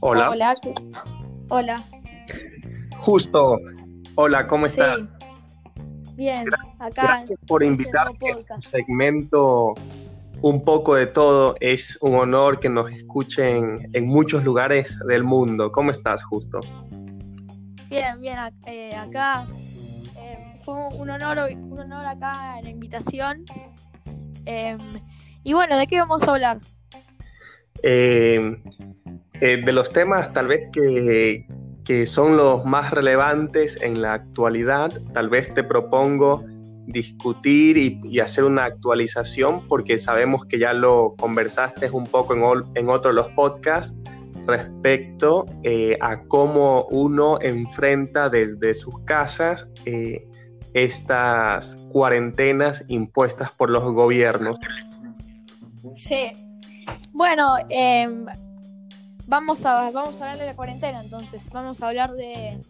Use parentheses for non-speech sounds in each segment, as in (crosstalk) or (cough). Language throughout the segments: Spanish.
Hola. Hola. Hola. Justo. Hola, ¿cómo estás? Bien, acá. Gracias por invitarme a este segmento un poco de todo. Es un honor que nos escuchen en muchos lugares del mundo. ¿Cómo estás, Justo? Bien, bien, eh, acá eh, fue un honor, un honor acá en la invitación. Em, y bueno, ¿de qué vamos a hablar? Eh, de los temas tal vez que, son los más relevantes en la actualidad, tal vez te propongo discutir y, hacer una actualización porque sabemos que ya lo conversaste un poco en, otro de los podcasts respecto eh, a cómo uno enfrenta desde sus casas eh, estas cuarentenas impuestas por los gobiernos. Sí. Bueno, eh, vamos a, vamos a hablar de la cuarentena entonces. Vamos a hablar de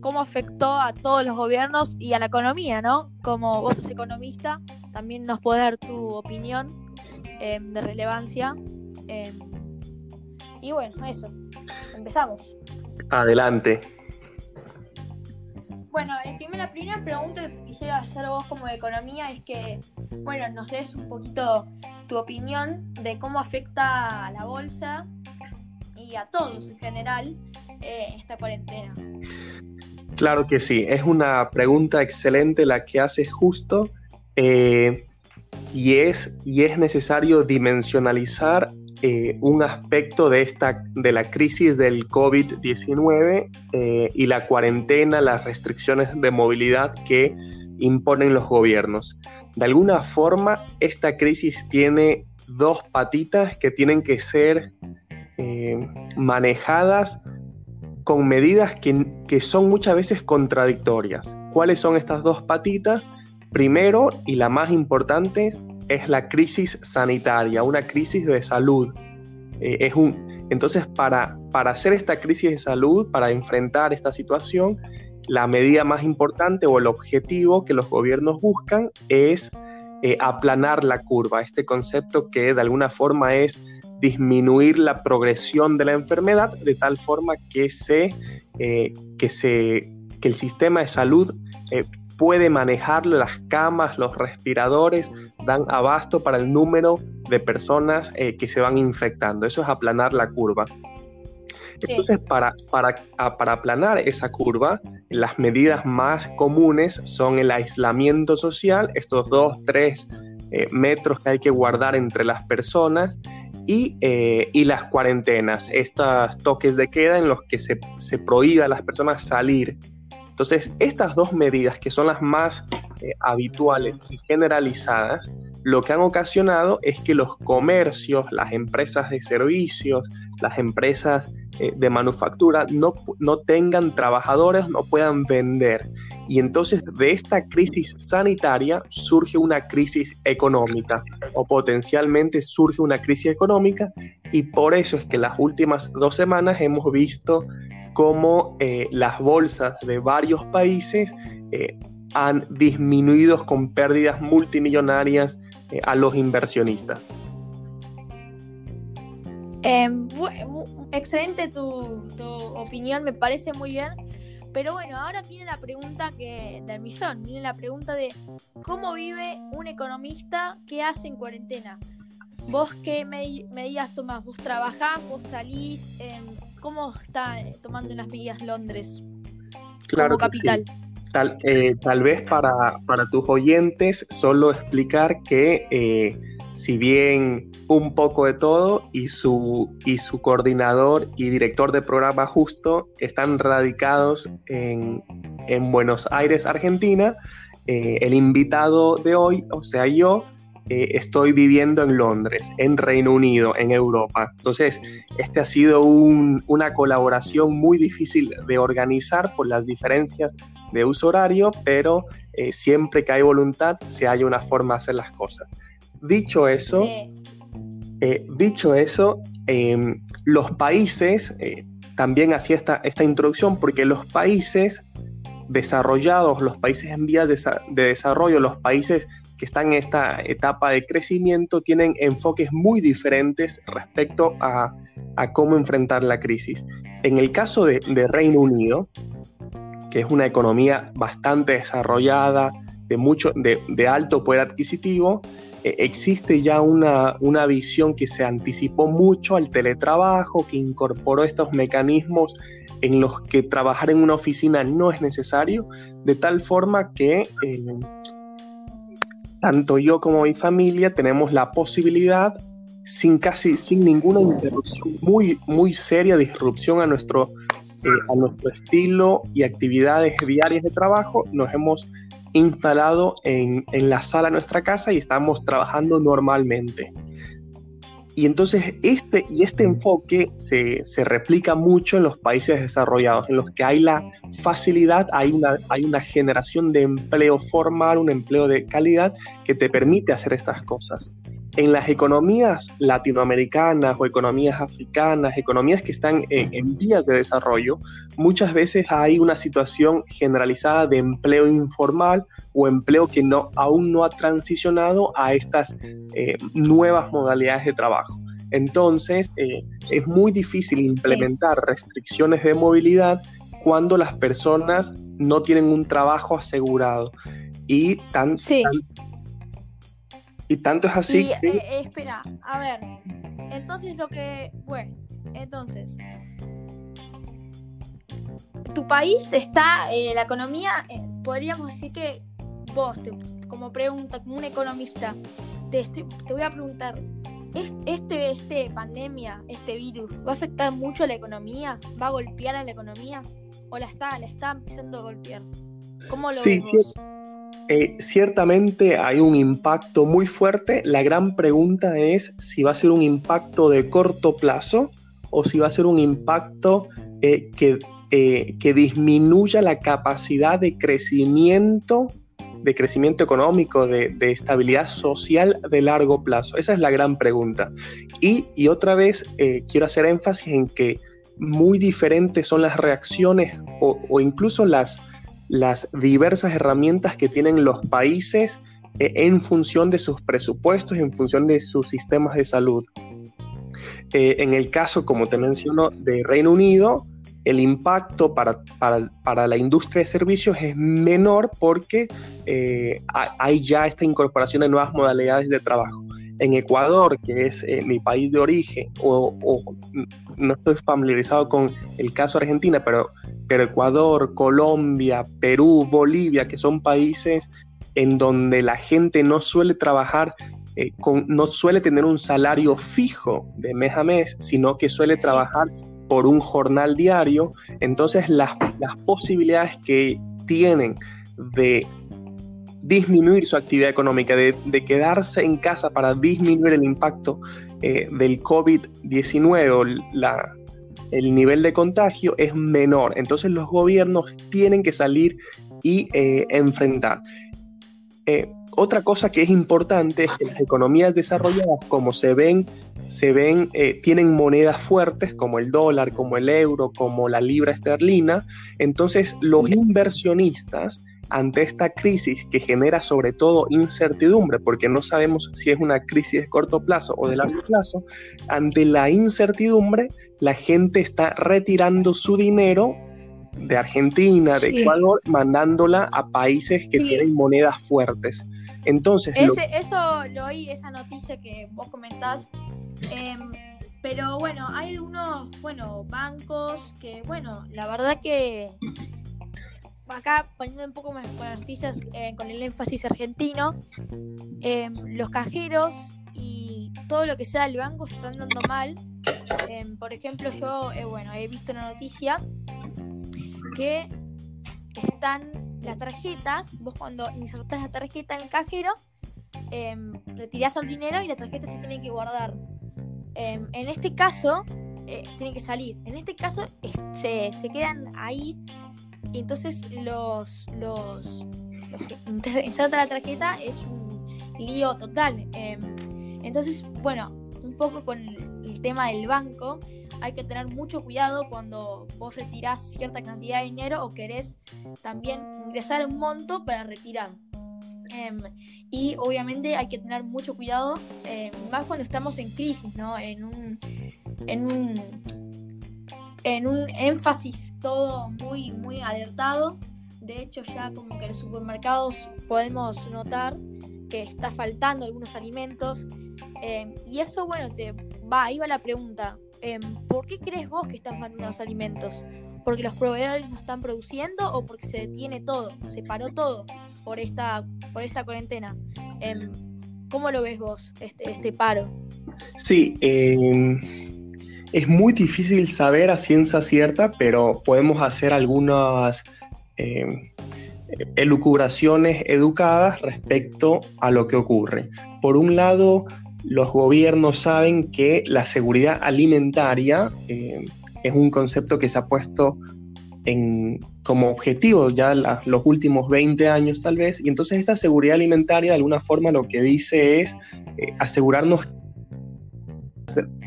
cómo afectó a todos los gobiernos y a la economía, ¿no? Como vos sos economista, también nos puedes dar tu opinión em, de relevancia. Em, y bueno, eso. Empezamos. Adelante. Bueno, la primera pregunta que quisiera hacer vos como de economía es que, bueno, nos des un poquito tu opinión de cómo afecta a la bolsa a todos en general eh, esta cuarentena? Claro que sí, es una pregunta excelente la que hace justo eh, y, es, y es necesario dimensionalizar eh, un aspecto de, esta, de la crisis del COVID-19 y la cuarentena, las restricciones de movilidad que imponen los gobiernos. De alguna forma, esta crisis tiene dos patitas que tienen que ser eh, manejadas con medidas que, son muchas veces contradictorias. ¿Cuáles son estas dos patitas? Primero, y la más importante, es la crisis sanitaria, una crisis de salud. Eh, es un, entonces, para, para hacer esta crisis de salud, para enfrentar esta situación, la medida más importante o el objetivo que los gobiernos buscan es eh, aplanar la curva, este concepto que de alguna forma es disminuir la progresión de la enfermedad de tal forma que, se, eh, que, se, que el sistema de salud eh, puede manejar las camas, los respiradores, dan abasto para el número de personas eh, que se van infectando. Eso es aplanar la curva. Entonces, para, para, para, aplanar esa curva, las medidas más comunes son el aislamiento social, estos dos, tres metros que hay que guardar entre las personas, eh, y, las cuarentenas, estos toques de queda en los que se, se prohíbe a las personas salir. Entonces, estas dos medidas, que son las más eh, habituales y generalizadas, lo que han ocasionado es que los comercios, las empresas de servicios, las empresas eh, de manufactura no, no tengan trabajadores, no puedan vender. Y entonces de esta crisis sanitaria surge una crisis económica o potencialmente surge una crisis económica y por eso es que las últimas dos semanas hemos visto cómo eh, las bolsas de varios países eh, han disminuido con pérdidas multimillonarias a los inversionistas. Em, excelente tu, opinión, me parece muy bien. Pero bueno, ahora viene la pregunta que, del millón, viene la pregunta de cómo vive un economista que hace en cuarentena. ¿Vos qué medidas tomás? ¿Vos trabajás? ¿Vos salís? ¿Cómo está eh, tomando unas medidas Londres claro como capital? Tal, eh, tal, vez para, para, tus oyentes solo explicar que eh, si bien un poco de todo y su, y su coordinador y director de programa justo están radicados en, en Buenos Aires, Argentina, el invitado de hoy, o sea yo, eh, estoy viviendo en Londres, en Reino Unido, en Europa. Entonces, este ha sido una colaboración muy difícil de organizar por las diferencias de uso horario, pero eh, siempre que hay voluntad, se hay una forma de hacer las cosas. Dicho eso, eh, dicho eso, em, los países, también hacía esta, esta introducción, porque los países desarrollados, los países en vías de, de desarrollo, los países que están en esta etapa de crecimiento tienen enfoques muy diferentes respecto a, cómo enfrentar la crisis. En el caso de, Reino Unido, que es una economía bastante desarrollada, de, mucho, de, alto poder adquisitivo, eh, existe ya una, una visión que se anticipó mucho al teletrabajo, que incorporó estos mecanismos en los que trabajar en una oficina no es necesario, de tal forma que eh, tanto yo como mi familia tenemos la posibilidad, sin casi, sin ninguna interrupción, muy, muy seria disrupción a nuestro, eh, a nuestro estilo y actividades diarias de trabajo, nos hemos instalado en, en la sala de nuestra casa y estamos trabajando normalmente. Y entonces este, y este enfoque se, replica mucho en los países desarrollados, en los que hay la facilidad, hay una, hay una generación de empleo formal, un empleo de calidad que te permite hacer estas cosas en las economías latinoamericanas o economías africanas, economías que están en, vías de desarrollo, muchas veces hay una situación generalizada de empleo informal o empleo que no, aún no ha transicionado a estas eh, nuevas modalidades de trabajo. Entonces, eh, es muy difícil implementar restricciones de movilidad cuando las personas no tienen un trabajo asegurado. Y tan, y tanto es así. que... Eh, eh, espera, a ver. Entonces lo que. Bueno, entonces. Tu país está. Eh, la economía. podríamos decir que vos, como pregunta, como un economista, te, te voy a preguntar. ¿Este, este pandemia, este virus, va a afectar mucho a la economía? ¿Va a golpear a la economía? ¿O la está, la está empezando a golpear? ¿Cómo lo sí, ves eh, ciertamente hay un impacto muy fuerte. La gran pregunta es si va a ser un impacto de corto plazo o si va a ser un impacto eh, que, eh, que disminuya la capacidad de crecimiento de crecimiento económico, de, estabilidad social de largo plazo? Esa es la gran pregunta. Y, y otra vez quiero hacer énfasis en que muy diferentes son las reacciones o, o incluso las, las diversas herramientas que tienen los países eh, en función de sus presupuestos, en función de sus sistemas de salud. Eh, en el caso, como te menciono, de Reino Unido, el impacto para, para, la industria de servicios es menor porque eh, hay ya esta incorporación de nuevas modalidades de trabajo. En Ecuador, que es mi país de origen, o, o, no estoy familiarizado con el caso Argentina, pero pero Ecuador, Colombia, Perú, Bolivia, que son países en donde la gente no suele trabajar, eh, con, no suele tener un salario fijo de mes a mes, sino que suele trabajar por un jornal diario, entonces las, las posibilidades que tienen de disminuir su actividad económica, de, quedarse en casa para disminuir el impacto eh, del COVID-19, la, el nivel de contagio es menor. Entonces los gobiernos tienen que salir y eh, enfrentar. Eh, otra cosa que es importante es que las economías desarrolladas, como se ven, se ven, eh, tienen monedas fuertes como el dólar, como el euro, como la libra esterlina. Entonces los inversionistas ante esta crisis que genera sobre todo incertidumbre, porque no sabemos si es una crisis de corto plazo o de largo plazo, ante la incertidumbre la gente está retirando su dinero de Argentina, de Ecuador, mandándola a países que tienen monedas fuertes. Entonces... Eso lo oí, esa noticia que vos comentás. Em, pero bueno, hay algunos, bueno, bancos que, bueno, la verdad que acá poniendo un poco más con las noticias eh, con el énfasis argentino, em, los cajeros y todo lo que sea el banco están dando mal. Em, por ejemplo, yo, eh, bueno, he visto una noticia que están las tarjetas, vos cuando insertás la tarjeta en el cajero, eh, retirás el dinero y la tarjeta se tiene que guardar. Em, en este caso, eh, tiene que salir. En este caso, se, quedan ahí. Entonces los, los, que insertan la tarjeta es un lío total. Em, entonces, bueno, un poco con el tema del banco, hay que tener mucho cuidado cuando vos retirás cierta cantidad de dinero o querés también ingresar un monto para retirar. Em, y obviamente hay que tener mucho cuidado, em, más cuando estamos en crisis, ¿no? En un, en un, en un énfasis todo muy, muy alertado. De hecho, ya como que en los supermercados podemos notar que está faltando algunos alimentos. Em, y eso, bueno, te va, ahí va la pregunta. ¿Por qué crees vos que están faltando los alimentos? ¿Porque los proveedores no están produciendo o porque se detiene todo? ¿Se paró todo? por esta, por esta cuarentena. Em, ¿Cómo lo ves vos, este, este paro? Sí, em, es muy difícil saber a ciencia cierta, pero podemos hacer algunas em, elucubraciones educadas respecto a lo que ocurre. Por un lado, los gobiernos saben que la seguridad alimentaria es un concepto que se ha puesto como objetivo ya los últimos 20 años tal vez, y entonces esta seguridad alimentaria de alguna forma lo que dice es eh, asegurarnos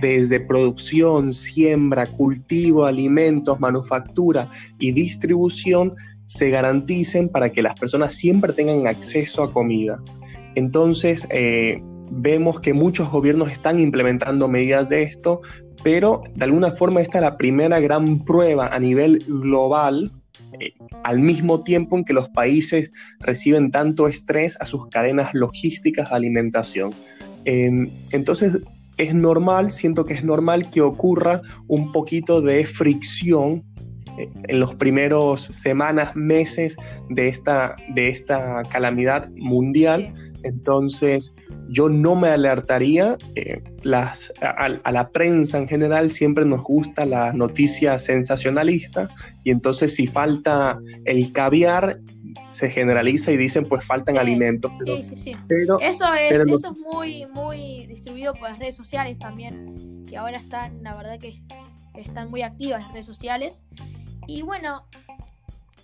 desde producción, siembra, cultivo, alimentos, manufactura y distribución se garanticen para que las personas siempre tengan acceso a comida. Entonces, eh, vemos que muchos gobiernos están implementando medidas de esto, pero de alguna forma esta es la primera gran prueba a nivel global, eh, al mismo tiempo en que los países reciben tanto estrés a sus cadenas logísticas de alimentación. Em, entonces, es normal, siento que es normal que ocurra un poquito de fricción eh, en los primeros semanas, meses de esta, de esta calamidad mundial. Entonces, yo no me alertaría. Eh, las, a, la prensa en general siempre nos gusta la noticia sensacionalista y entonces si falta el caviar se generaliza y dicen pues faltan alimentos. sí, sí, sí. eso es, eso es muy, muy distribuido por las redes sociales también, que ahora están, la verdad que están muy activas las redes sociales. Y bueno,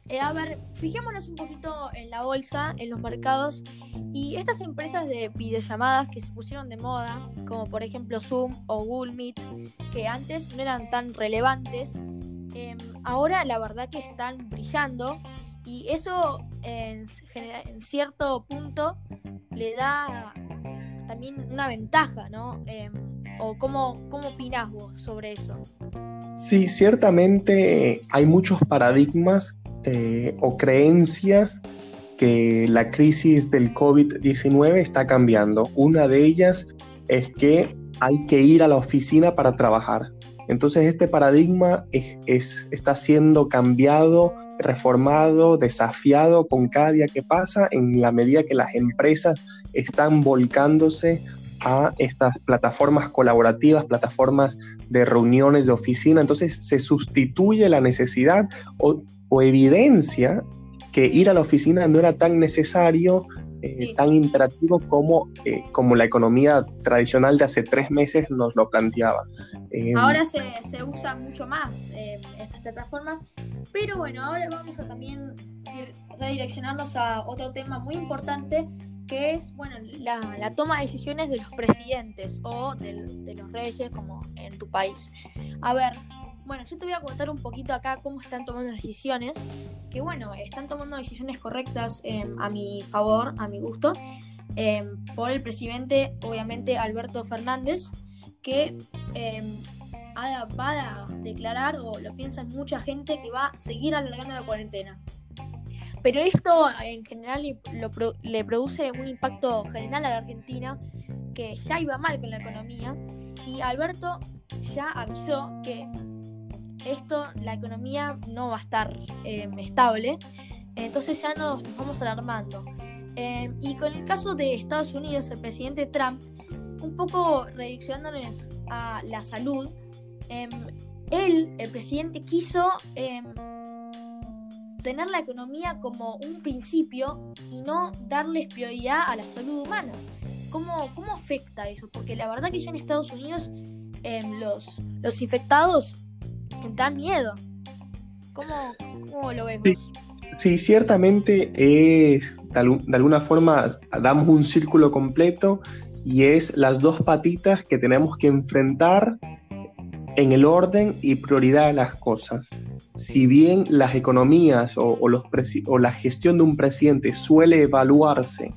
eh, a ver, fijémonos un poquito en la bolsa, en los mercados, y estas empresas de videollamadas que se pusieron de moda, como por ejemplo Zoom o Google Meet, que antes no eran tan relevantes, em, ahora la verdad que están brillando y eso en, cierto punto le da también una ventaja, ¿no? Em, ¿O cómo, cómo opinás vos sobre eso? Sí, ciertamente hay muchos paradigmas eh, o creencias que la crisis del COVID-19 está cambiando. Una de ellas es que hay que ir a la oficina para trabajar. Entonces este paradigma es, está siendo cambiado, reformado, desafiado con cada día que pasa en la medida que las empresas están volcándose a estas plataformas colaborativas, plataformas de reuniones de oficina. Entonces se sustituye la necesidad o o evidencia que ir a la oficina no era tan necesario, eh, tan imperativo como, eh, como la economía tradicional de hace tres meses nos lo planteaba. Em, ahora se, se, usa mucho más eh, estas plataformas, pero bueno, ahora vamos a también redireccionarnos a otro tema muy importante que es bueno la, la toma de decisiones de los presidentes o de, de los reyes como en tu país. A ver, bueno, yo te voy a contar un poquito acá cómo están tomando las decisiones, que bueno, están tomando decisiones correctas em, a mi favor, a mi gusto, em, por el presidente, obviamente, Alberto Fernández, que em, va a declarar, o lo piensa mucha gente, que va a seguir alargando la cuarentena. Pero esto en general le produce un impacto general a la Argentina, que ya iba mal con la economía, y Alberto ya avisó que esto, la economía no va a estar em, estable, entonces ya nos, vamos alarmando. Em, y con el caso de Estados Unidos, el presidente Trump, un poco rediccionándonos a la salud, em, él, el presidente, quiso tener la economía como un principio y no darles prioridad a la salud humana. ¿Cómo, cómo afecta eso? Porque la verdad que ya en Estados Unidos los, los infectados dan miedo. ¿Cómo, lo vemos? Sí. ciertamente es, de alguna forma, damos un círculo completo y es las dos patitas que tenemos que enfrentar en el orden y prioridad de las cosas. Si bien las economías o, los o la gestión de un presidente suele evaluarse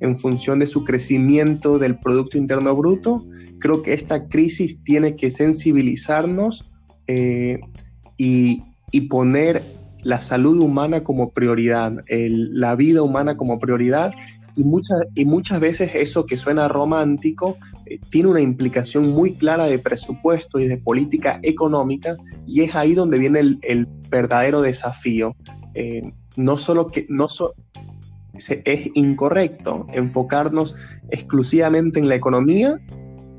en función de su crecimiento del Producto Interno Bruto, creo que esta crisis tiene que sensibilizarnos eh, y, poner la salud humana como prioridad, la vida humana como prioridad. Y, muchas y muchas veces eso que suena romántico eh, tiene una implicación muy clara de presupuesto y de política económica y es ahí donde viene el, verdadero desafío. Eh, no solo que no es incorrecto enfocarnos exclusivamente en la economía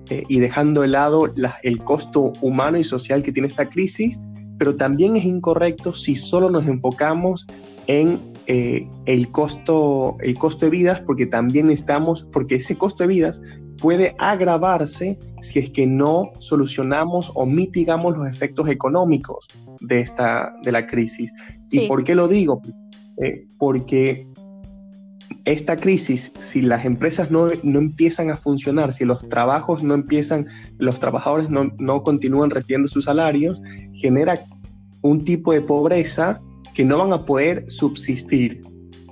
eh, y dejando de lado el costo humano y social que tiene esta crisis, pero también es incorrecto si solo nos enfocamos en eh, el, costo, el costo de vidas, porque también estamos, porque ese costo de vidas puede agravarse si es que no solucionamos o mitigamos los efectos económicos de, esta, de la crisis. ¿Y por qué lo digo? Eh, porque esta crisis, si las empresas no, empiezan a funcionar, si los trabajos no empiezan, los trabajadores no, continúan recibiendo sus salarios, genera un tipo de pobreza que no van a poder subsistir.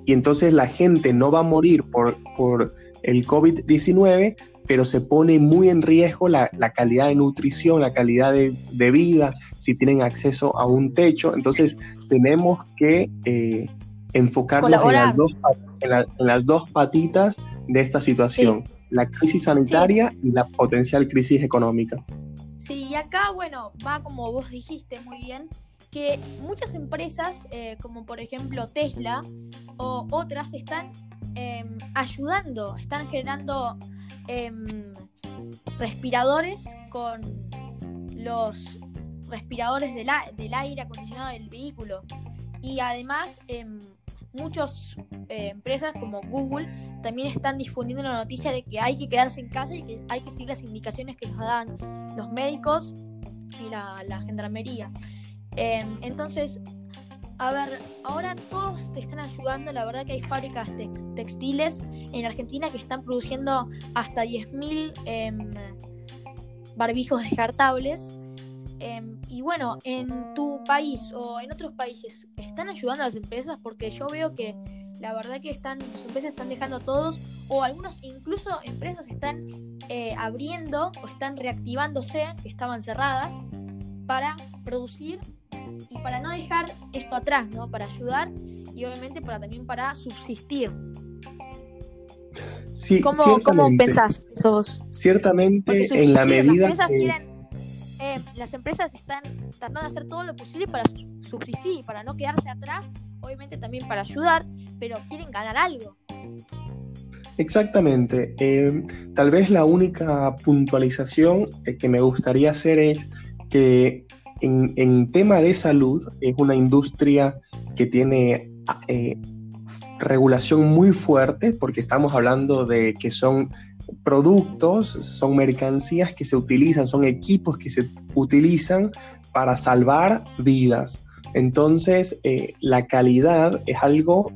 Y entonces la gente no va a morir por, por el COVID-19, pero se pone muy en riesgo la, calidad de nutrición, la calidad de, vida, si tienen acceso a un techo. Entonces tenemos que eh, enfocarnos en las, dos, en, las, dos, patitas de esta situación, la crisis sanitaria y la potencial crisis económica. Sí, y acá, bueno, va como vos dijiste muy bien, que muchas empresas, eh, como por ejemplo Tesla o otras, están em, ayudando, están generando em, respiradores con los respiradores del, del aire acondicionado del vehículo. Y además, em, muchas eh, empresas como Google también están difundiendo la noticia de que hay que quedarse en casa y que hay que seguir las indicaciones que nos dan los médicos y la, gendarmería. Em, entonces, a ver, ahora todos te están ayudando. La verdad que hay fábricas textiles en Argentina que están produciendo hasta 10.000 em, barbijos descartables. Em, y bueno, en tu país o en otros países, ¿están ayudando a las empresas? Porque yo veo que la verdad que están, las empresas están dejando a todos, o algunos incluso empresas están eh, abriendo o están reactivándose, que estaban cerradas, para producir y para no dejar esto atrás, ¿no? Para ayudar y obviamente para también para subsistir. Sí, ¿Cómo, ¿cómo pensás eso Ciertamente, en la medida que... Eh, las empresas están tratando de hacer todo lo posible para subsistir, para no quedarse atrás, obviamente también para ayudar, pero quieren ganar algo. Exactamente. Eh, tal vez la única puntualización eh, que me gustaría hacer es que en, tema de salud es una industria que tiene regulación muy fuerte porque estamos hablando de que son productos, son mercancías que se utilizan, son equipos que se utilizan para salvar vidas. Entonces, eh, la calidad es algo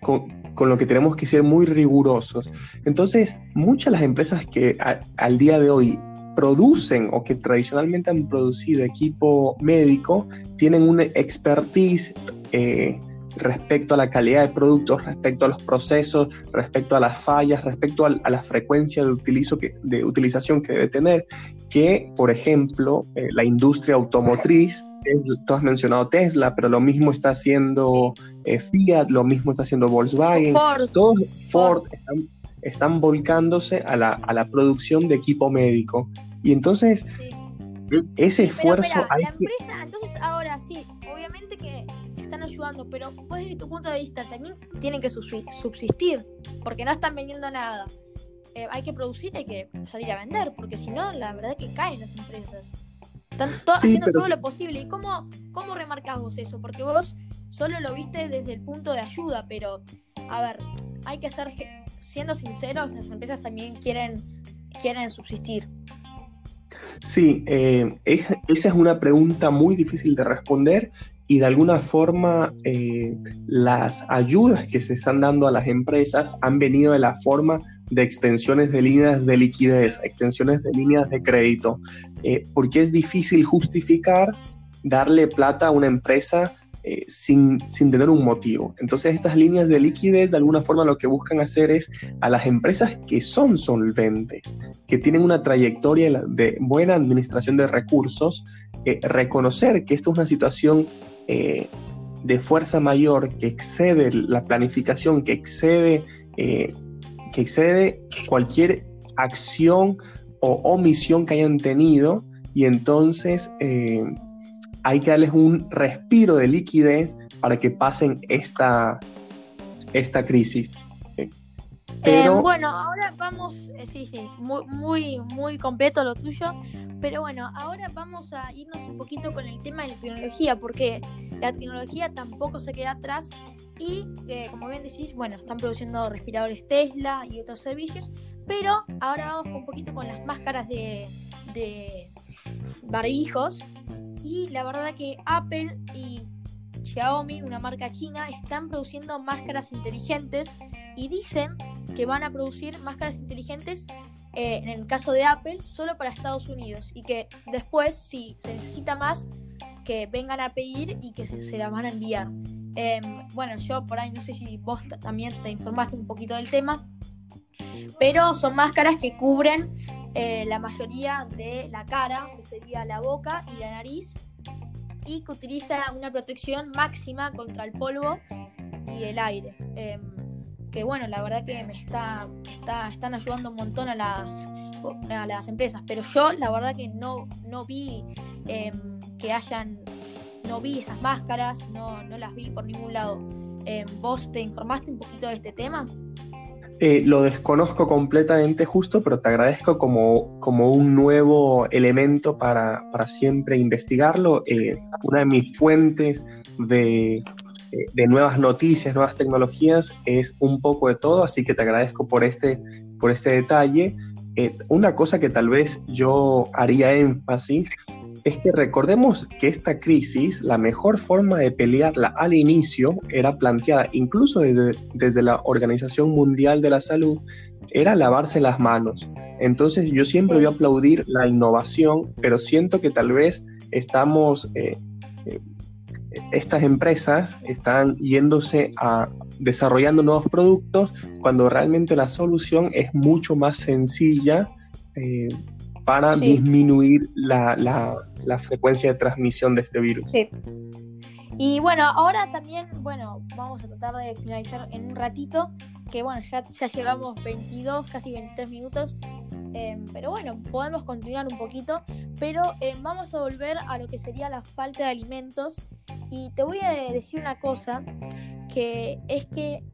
con, lo que tenemos que ser muy rigurosos. Entonces, muchas de las empresas que al día de hoy producen o que tradicionalmente han producido equipo médico tienen una expertise eh, respecto a la calidad de productos, respecto a los procesos, respecto a las fallas, respecto a, la frecuencia de, utilizo que, de utilización que debe tener, que, por ejemplo, eh, la industria automotriz, tú has mencionado Tesla, pero lo mismo está haciendo eh, Fiat, lo mismo está haciendo Volkswagen, Ford. todos Ford están, volcándose a la, a la, producción de equipo médico. Y entonces, ese esfuerzo... la empresa, entonces ahora sí, obviamente que están ayudando, pero pues desde tu punto de vista también tienen que subsistir, porque no están vendiendo nada. Eh, hay que producir, hay que salir a vender, porque si no, la verdad es que caen las empresas. Están haciendo todo lo posible. ¿Y cómo, cómo remarcas vos eso? Porque vos solo lo viste desde el punto de ayuda, pero a ver, hay que ser, siendo sinceros, las empresas también quieren, quieren subsistir. Sí, eh, esa es una pregunta muy difícil de responder y de alguna forma eh, las ayudas que se están dando a las empresas han venido de la forma de extensiones de líneas de liquidez, extensiones de líneas de crédito, eh, porque es difícil justificar darle plata a una empresa eh, sin, sin, tener un motivo. Entonces estas líneas de liquidez de alguna forma lo que buscan hacer es a las empresas que son solventes, que tienen una trayectoria de buena administración de recursos, reconocer que esta es una situación de fuerza mayor que excede la planificación, que excede, eh, que excede cualquier acción o omisión que hayan tenido y entonces eh, hay que darles un respiro de liquidez para que pasen esta, esta crisis. Pero... bueno, ahora vamos, sí, sí, muy, muy, muy completo lo tuyo. Pero bueno, ahora vamos a irnos un poquito con el tema de la tecnología, porque la tecnología tampoco se queda atrás y, eh, como bien decís, bueno, están produciendo respiradores Tesla y otros servicios, pero ahora vamos un poquito con las máscaras de, de barbijos y la verdad que Apple y Xiaomi, una marca china, están produciendo máscaras inteligentes y dicen que van a producir máscaras inteligentes eh, en el caso de Apple, solo para Estados Unidos y que después, si se necesita más, que vengan a pedir y que se, se las van a enviar. Em, bueno, yo por ahí no sé si vos también te informaste un poquito del tema, pero son máscaras que cubren eh, la mayoría de la cara, que sería la boca y la nariz, y que utiliza una protección máxima contra el polvo y el aire. Em, que bueno, la verdad que me está, está, están ayudando un montón a las, a las empresas, pero yo la verdad que no, no vi em, que hayan, no vi esas máscaras, no, no las vi por ningún lado. Em, ¿Vos te informaste un poquito de este tema? Eh, lo desconozco completamente justo, pero te agradezco como, como un nuevo elemento para, para siempre investigarlo. Eh, una de mis fuentes de, de nuevas noticias, nuevas tecnologías, es un poco de todo, así que te agradezco por este, por este detalle. Eh, una cosa que tal vez yo haría énfasis es que recordemos que esta crisis, la mejor forma de pelearla al inicio era planteada incluso desde, desde la Organización Mundial de la Salud, era lavarse las manos. Entonces yo siempre voy a aplaudir la innovación, pero siento que tal vez estamos eh, eh, estas empresas están yéndose a desarrollando nuevos productos cuando realmente la solución es mucho más sencilla eh, para disminuir la, frecuencia de transmisión de este virus. Sí. Y bueno, ahora también, bueno, vamos a tratar de finalizar en un ratito, que bueno, ya, ya llevamos 22, casi 23 minutos, em, pero bueno, podemos continuar un poquito, pero em, vamos a volver a lo que sería la falta de alimentos y te voy a decir una cosa, que es que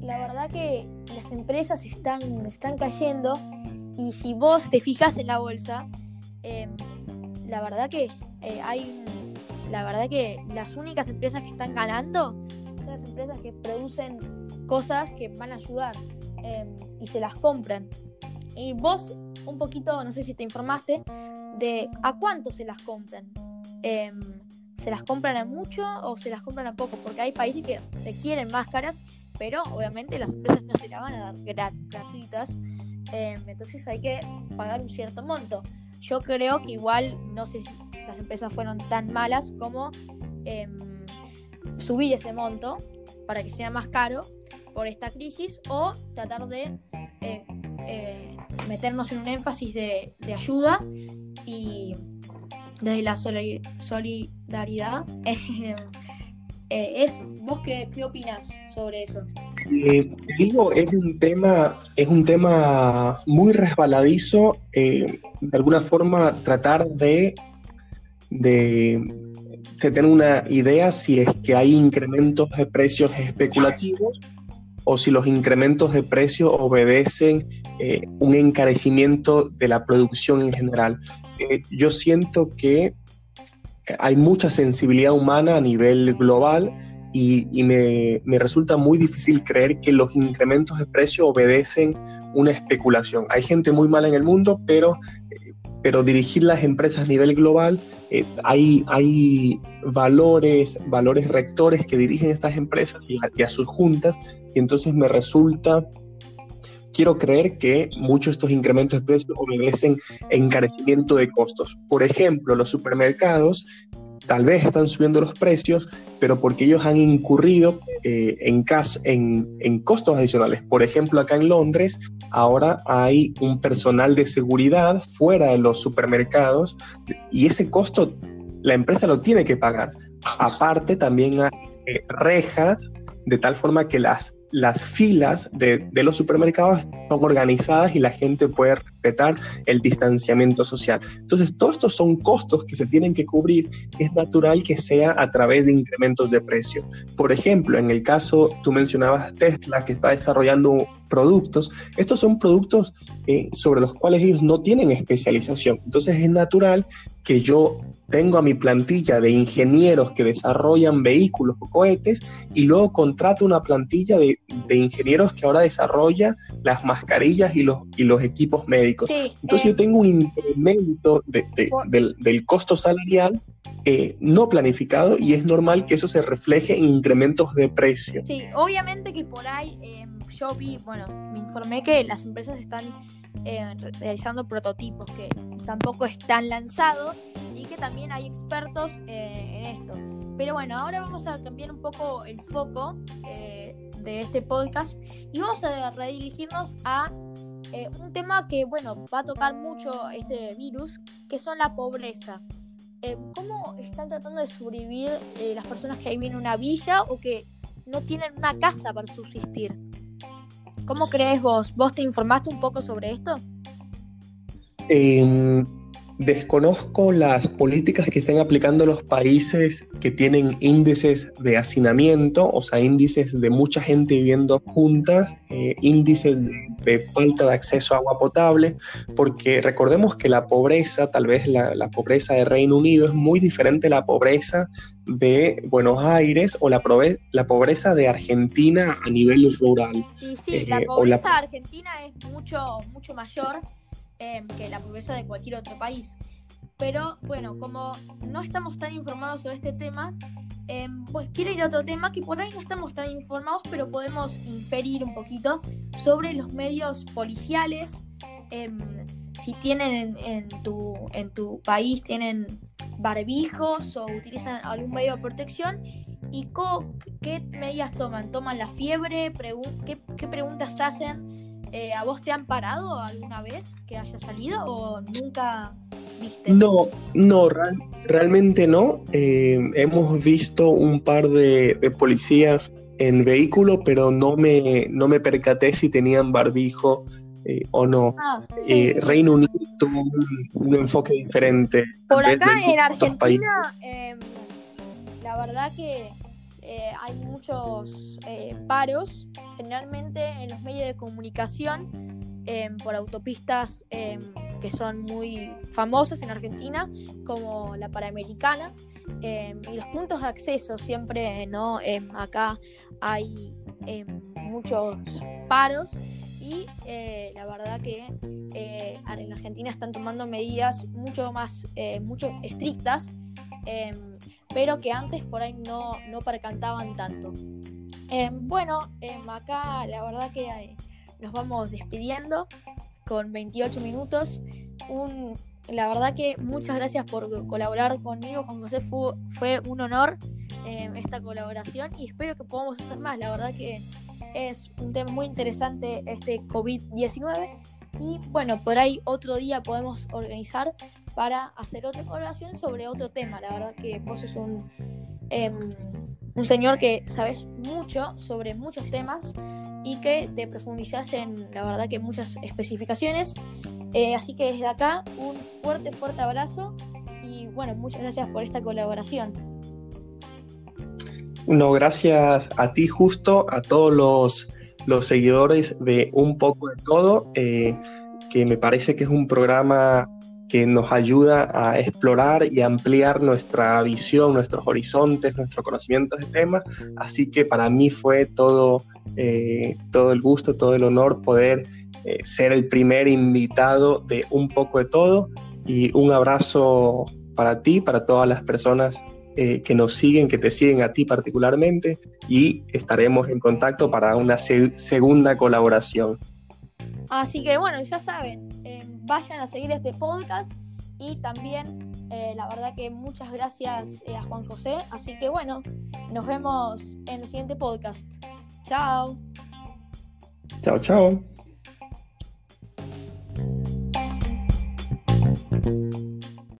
la verdad que las empresas están, están cayendo y si vos te fijas en la bolsa, em, la verdad que eh, hay la verdad que las únicas empresas que están ganando son las empresas que producen cosas que van a ayudar y se las compran. Y vos un poquito, no sé si te informaste, de a cuánto se las compran. Em, se las compran a mucho o se las compran a poco, porque hay países que requieren máscaras, pero obviamente las empresas no se las van a dar gratuitas, em, entonces hay que pagar un cierto monto. Yo creo que igual, no sé si las empresas fueron tan malas como em, subir ese monto para que sea más caro por esta crisis o tratar de eh, eh, meternos en un énfasis de, ayuda y desde la solidaridad. (laughs) eso, ¿vos qué, qué opinas sobre eso? digo, es un tema, es un tema muy resbaladizo. de alguna forma, tratar de, de tener una idea si es que hay incrementos de precios especulativos o si los incrementos de precios obedecen eh, un encarecimiento de la producción en general. Eh, yo siento que hay mucha sensibilidad humana a nivel global y, me, resulta muy difícil creer que los incrementos de precio obedecen una especulación. Hay gente muy mala en el mundo, pero pero dirigir las empresas a nivel global, eh, hay, hay valores, valores rectores que dirigen estas empresas y a, sus juntas, y entonces me resulta quiero creer que muchos de estos incrementos de precios obedecen encarecimiento de costos. Por ejemplo, los supermercados tal vez están subiendo los precios, pero porque ellos han incurrido eh, en, costos adicionales. Por ejemplo, acá en Londres ahora hay un personal de seguridad fuera de los supermercados y ese costo la empresa lo tiene que pagar. Aparte, también hay eh, rejas de tal forma que las las filas de, los supermercados son organizadas y la gente puede respetar el distanciamiento social. Entonces, todos estos son costos que se tienen que cubrir. Es natural que sea a través de incrementos de precio. Por ejemplo, en el caso, tú mencionabas Tesla, que está desarrollando productos. Estos son productos eh, sobre los cuales ellos no tienen especialización. Entonces, es natural que yo tengo a mi plantilla de ingenieros que desarrollan vehículos o cohetes y luego contrato una plantilla de, ingenieros que ahora desarrolla las mascarillas y los, y los equipos médicos. Entonces yo eh, tengo un incremento del, costo salarial eh, no planificado y es normal que eso se refleje en incrementos de precio. Sí, obviamente que por ahí em, yo vi, bueno, me informé que las empresas están eh, realizando prototipos que tampoco están lanzados y que también hay expertos en esto. Pero bueno, ahora vamos a cambiar un poco el foco eh, de este podcast y vamos a redirigirnos a eh, un tema que, bueno, va a tocar mucho este virus, que son la pobreza. Eh, ¿Cómo están tratando de sobrevivir las personas que viven en una villa o que no tienen una casa para subsistir? ¿Cómo crees vos? ¿Vos te informaste un poco sobre esto? Desconozco las políticas que estén aplicando los países que tienen índices de hacinamiento, o sea, índices de mucha gente viviendo juntas, eh, índices de, falta de acceso a agua potable, porque recordemos que la pobreza, tal vez la, pobreza de Reino Unido, es muy diferente a la pobreza de Buenos Aires o la, la pobreza de Argentina a nivel rural. Sí, sí, la eh, pobreza de Argentina es mucho, mucho mayor Em, que la pobreza de cualquier otro país. Pero bueno, como no estamos tan informados sobre este tema, em, pues quiero ir a otro tema que por ahí no estamos tan informados, pero podemos inferir un poquito sobre los medios policiales. Em, si tienen en, tu, en tu país, tienen barbijos o utilizan algún medio de protección y qué medidas toman. ¿Toman la fiebre? ¿Qué, ¿Qué preguntas hacen? Eh, ¿A vos te han parado alguna vez que haya salido o nunca viste? No, no, realmente no. Eh, hemos visto un par de, policías en vehículo, pero no me, no me percaté si tenían barbijo eh, o no. Ah, Reino Unido tuvo un, enfoque diferente. Por acá en Argentina, em, la verdad que eh, hay muchos eh, paros, generalmente en los medios de comunicación, em, por autopistas em, que son muy famosas en Argentina, como la Panamericana, em, y los puntos de acceso siempre, ¿no? acá hay muchos paros y eh, la verdad que en Argentina están tomando medidas mucho más mucho estrictas pero que antes por ahí no, no percantaban tanto. Eh, bueno, eh, acá la verdad que eh, nos vamos despidiendo con 28 minutos. Un, la verdad que muchas gracias por colaborar conmigo, Juan José. Fue, fue un honor eh, esta colaboración y espero que podamos hacer más. La verdad que es un tema muy interesante este COVID-19 y bueno, por ahí otro día podemos organizar para hacer otra colaboración sobre otro tema. La verdad que vos sos un, em, un señor que sabes mucho sobre muchos temas y que te profundizas en, la verdad que muchas especificaciones. Eh, así que desde acá un fuerte, fuerte abrazo y bueno, muchas gracias por esta colaboración. No, gracias a ti justo, a todos los, los seguidores de Un poco de todo, eh, que me parece que es un programa que nos ayuda a explorar y ampliar nuestra visión, nuestros horizontes, nuestros conocimientos de temas. Así que para mí fue todo, eh, todo el gusto, todo el honor poder eh, ser el primer invitado de un poco de todo. Y un abrazo para ti, para todas las personas eh, que nos siguen, que te siguen a ti particularmente. Y estaremos en contacto para una segunda colaboración. Así que bueno, ya saben, vayan a seguir este podcast y también eh, la verdad que muchas gracias eh, a Juan José. Así que bueno, nos vemos en el siguiente podcast. Chao. Chao, chao.